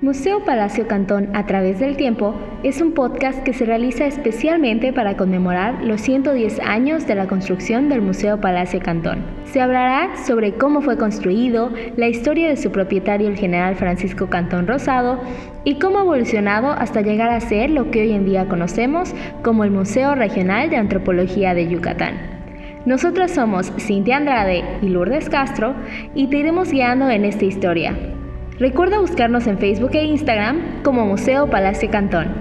Museo Palacio Cantón a través del tiempo es un podcast que se realiza especialmente para conmemorar los 110 años de la construcción del Museo Palacio Cantón. Se hablará sobre cómo fue construido, la historia de su propietario el general Francisco Cantón Rosado y cómo ha evolucionado hasta llegar a ser lo que hoy en día conocemos como el Museo Regional de Antropología de Yucatán. Nosotros somos Cintia Andrade y Lourdes Castro y te iremos guiando en esta historia. Recuerda buscarnos en Facebook e Instagram como Museo Palacio Cantón.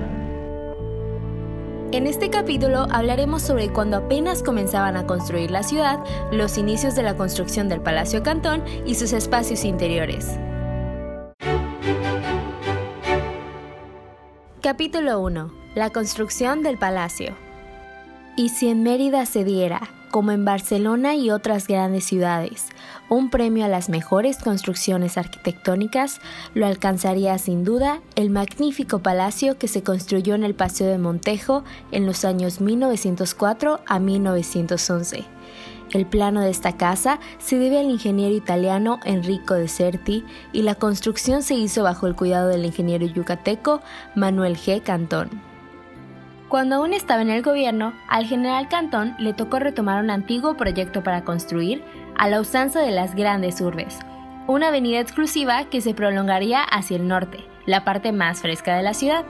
En este capítulo hablaremos sobre cuando apenas comenzaban a construir la ciudad, los inicios de la construcción del Palacio Cantón y sus espacios interiores. Capítulo 1. La construcción del palacio. Y si en Mérida se diera, como en Barcelona y otras grandes ciudades, un premio a las mejores construcciones arquitectónicas, lo alcanzaría sin duda el magnífico palacio que se construyó en el Paseo de Montejo en los años 1904 a 1911. El plano de esta casa se debe al ingeniero italiano Enrico de Certi y la construcción se hizo bajo el cuidado del ingeniero yucateco Manuel G. Cantón. Cuando aún estaba en el gobierno, al general Cantón le tocó retomar un antiguo proyecto para construir, a la usanza de las grandes urbes, una avenida exclusiva que se prolongaría hacia el norte, la parte más fresca de la ciudad.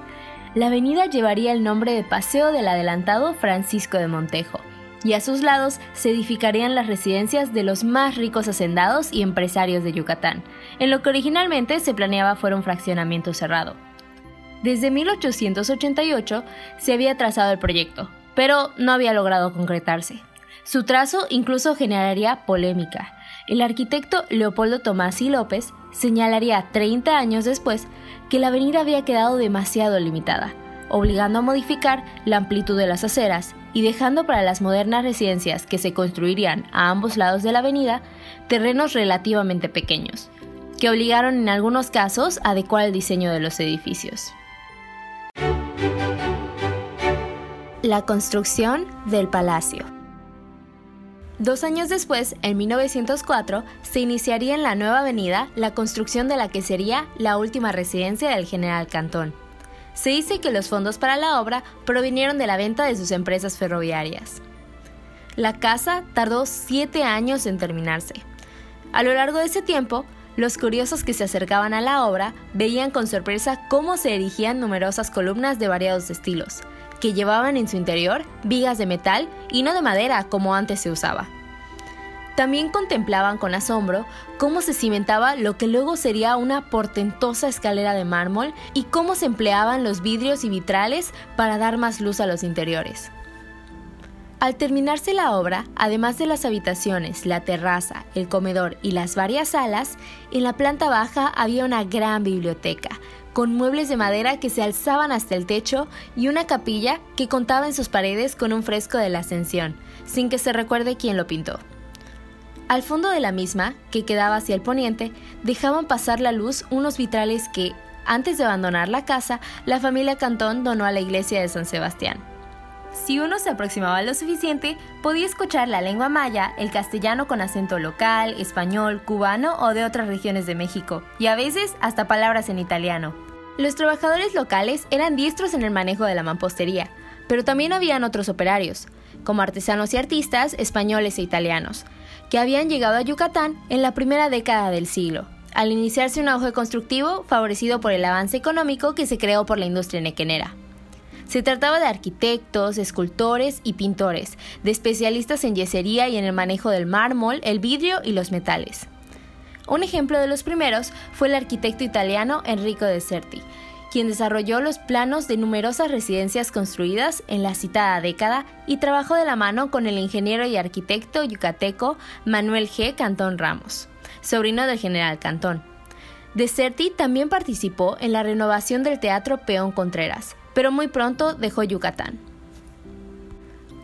La avenida llevaría el nombre de Paseo del Adelantado Francisco de Montejo, y a sus lados se edificarían las residencias de los más ricos hacendados y empresarios de Yucatán, en lo que originalmente se planeaba fuera un fraccionamiento cerrado. Desde 1888 se había trazado el proyecto, pero no había logrado concretarse. Su trazo incluso generaría polémica. El arquitecto Leopoldo Tomás y López señalaría 30 años después que la avenida había quedado demasiado limitada, obligando a modificar la amplitud de las aceras y dejando para las modernas residencias que se construirían a ambos lados de la avenida terrenos relativamente pequeños, que obligaron en algunos casos a adecuar el diseño de los edificios. La construcción del palacio. Dos años después, en 1904, se iniciaría en la nueva avenida la construcción de la que sería la última residencia del general Cantón. Se dice que los fondos para la obra provinieron de la venta de sus empresas ferroviarias. La casa tardó siete años en terminarse. A lo largo de ese tiempo, los curiosos que se acercaban a la obra veían con sorpresa cómo se erigían numerosas columnas de variados estilos, que llevaban en su interior vigas de metal y no de madera como antes se usaba. También contemplaban con asombro cómo se cimentaba lo que luego sería una portentosa escalera de mármol y cómo se empleaban los vidrios y vitrales para dar más luz a los interiores. Al terminarse la obra, además de las habitaciones, la terraza, el comedor y las varias salas, en la planta baja había una gran biblioteca, con muebles de madera que se alzaban hasta el techo y una capilla que contaba en sus paredes con un fresco de la Ascensión, sin que se recuerde quién lo pintó. Al fondo de la misma, que quedaba hacia el poniente, dejaban pasar la luz unos vitrales que, antes de abandonar la casa, la familia Cantón donó a la iglesia de San Sebastián. Si uno se aproximaba lo suficiente, podía escuchar la lengua maya, el castellano con acento local, español, cubano o de otras regiones de México, y a veces hasta palabras en italiano. Los trabajadores locales eran diestros en el manejo de la mampostería, pero también habían otros operarios, como artesanos y artistas españoles e italianos, que habían llegado a Yucatán en la primera década del siglo, al iniciarse un auge constructivo favorecido por el avance económico que se creó por la industria nequenera. Se trataba de arquitectos, escultores y pintores, de especialistas en yesería y en el manejo del mármol, el vidrio y los metales. Un ejemplo de los primeros fue el arquitecto italiano Enrico de Certi, quien desarrolló los planos de numerosas residencias construidas en la citada década y trabajó de la mano con el ingeniero y arquitecto yucateco Manuel G. Cantón Ramos, sobrino del general Cantón. De Certi también participó en la renovación del Teatro Peón Contreras, pero muy pronto dejó Yucatán.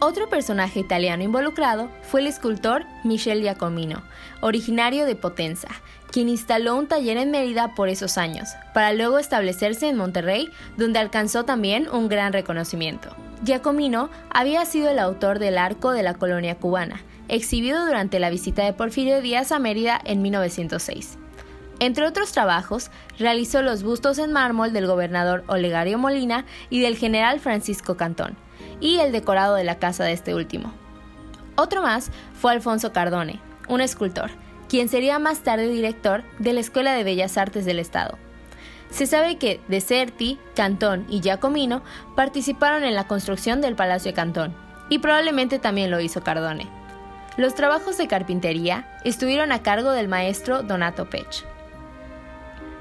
Otro personaje italiano involucrado fue el escultor Michel Giacomino, originario de Potenza, quien instaló un taller en Mérida por esos años, para luego establecerse en Monterrey, donde alcanzó también un gran reconocimiento. Giacomino había sido el autor del arco de la colonia cubana, exhibido durante la visita de Porfirio Díaz a Mérida en 1906. Entre otros trabajos, realizó los bustos en mármol del gobernador Olegario Molina y del general Francisco Cantón, y el decorado de la casa de este último. Otro más fue Alfonso Cardone, un escultor, quien sería más tarde director de la Escuela de Bellas Artes del Estado. Se sabe que Deserti, Cantón y Giacomino participaron en la construcción del Palacio de Cantón, y probablemente también lo hizo Cardone. Los trabajos de carpintería estuvieron a cargo del maestro Donato Pech.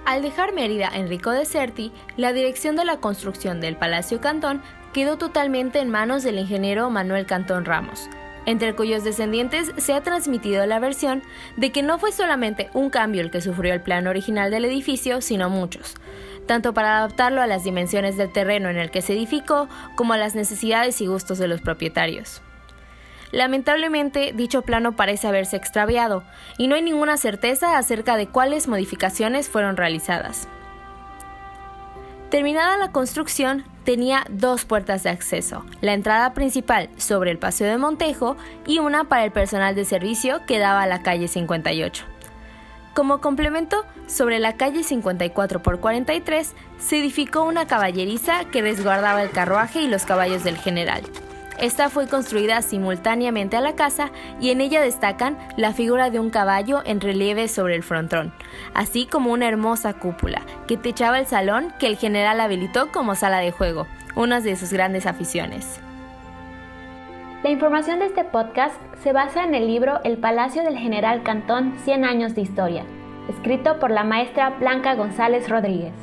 Al dejar Mérida Enrico Deserti, la dirección de la construcción del Palacio Cantón quedó totalmente en manos del ingeniero Manuel Cantón Ramos, entre cuyos descendientes se ha transmitido la versión de que no fue solamente un cambio el que sufrió el plan original del edificio, sino muchos, tanto para adaptarlo a las dimensiones del terreno en el que se edificó como a las necesidades y gustos de los propietarios. Lamentablemente, dicho plano parece haberse extraviado y no hay ninguna certeza acerca de cuáles modificaciones fueron realizadas. Terminada la construcción, tenía dos puertas de acceso, la entrada principal sobre el Paseo de Montejo y una para el personal de servicio que daba a la calle 58. Como complemento, sobre la calle 54 por 43 se edificó una caballeriza que resguardaba el carruaje y los caballos del general. Esta fue construida simultáneamente a la casa y en ella destacan la figura de un caballo en relieve sobre el frontón, así como una hermosa cúpula que techaba el salón que el general habilitó como sala de juego, una de sus grandes aficiones. La información de este podcast se basa en el libro El Palacio del General Cantón 100 años de historia, escrito por la maestra Blanca González Rodríguez.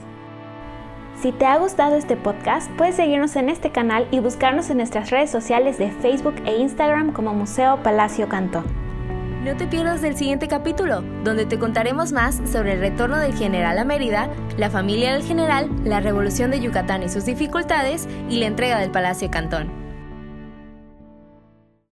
Si te ha gustado este podcast, puedes seguirnos en este canal y buscarnos en nuestras redes sociales de Facebook e Instagram como Museo Palacio Cantón. No te pierdas del siguiente capítulo, donde te contaremos más sobre el retorno del general a Mérida, la familia del general, la revolución de Yucatán y sus dificultades y la entrega del Palacio Cantón.